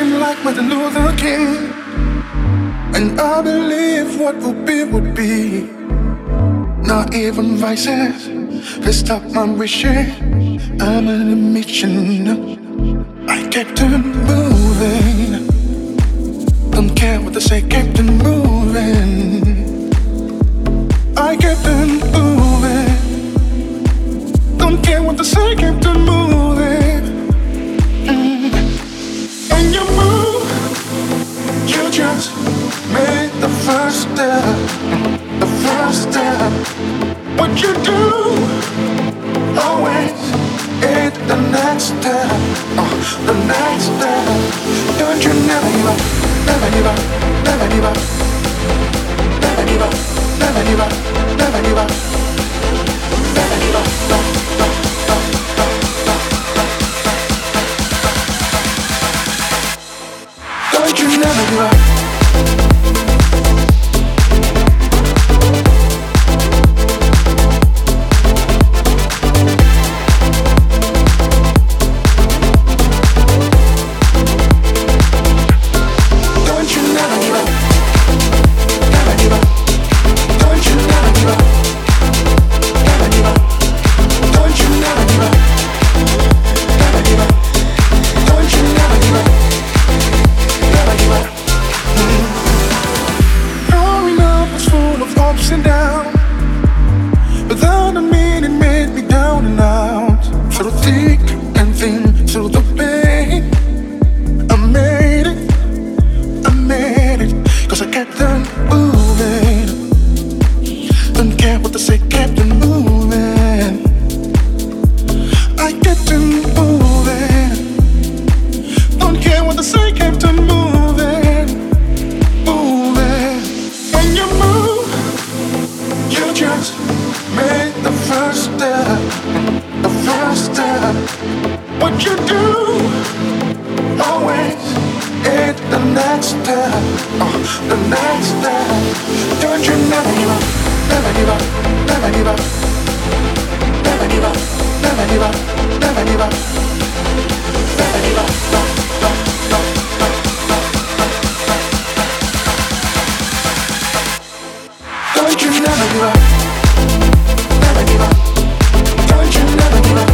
dream like Martin Luther King. And I believe what would be would be. Not even vices can stop my wishing. I'm on a mission. I kept on moving. Don't care what they say, kept on moving. I kept on moving. Don't care what they say, kept on moving. Just made the first step, the first step. What you do, always is the next step, uh, the next step. Don't you never give up, never give up, never give up, moving. Don't care what they say, kept on moving. I moving. Don't care what they say, moving. Moving. And you move, you just made the first step. The first step. What you do always the next step, uh, the next step. Don't you never give up, never give up, never give up, never give up, never give up, never give up, never give up. No, no, no. Don't you never give up, never give up. Don't you never give up,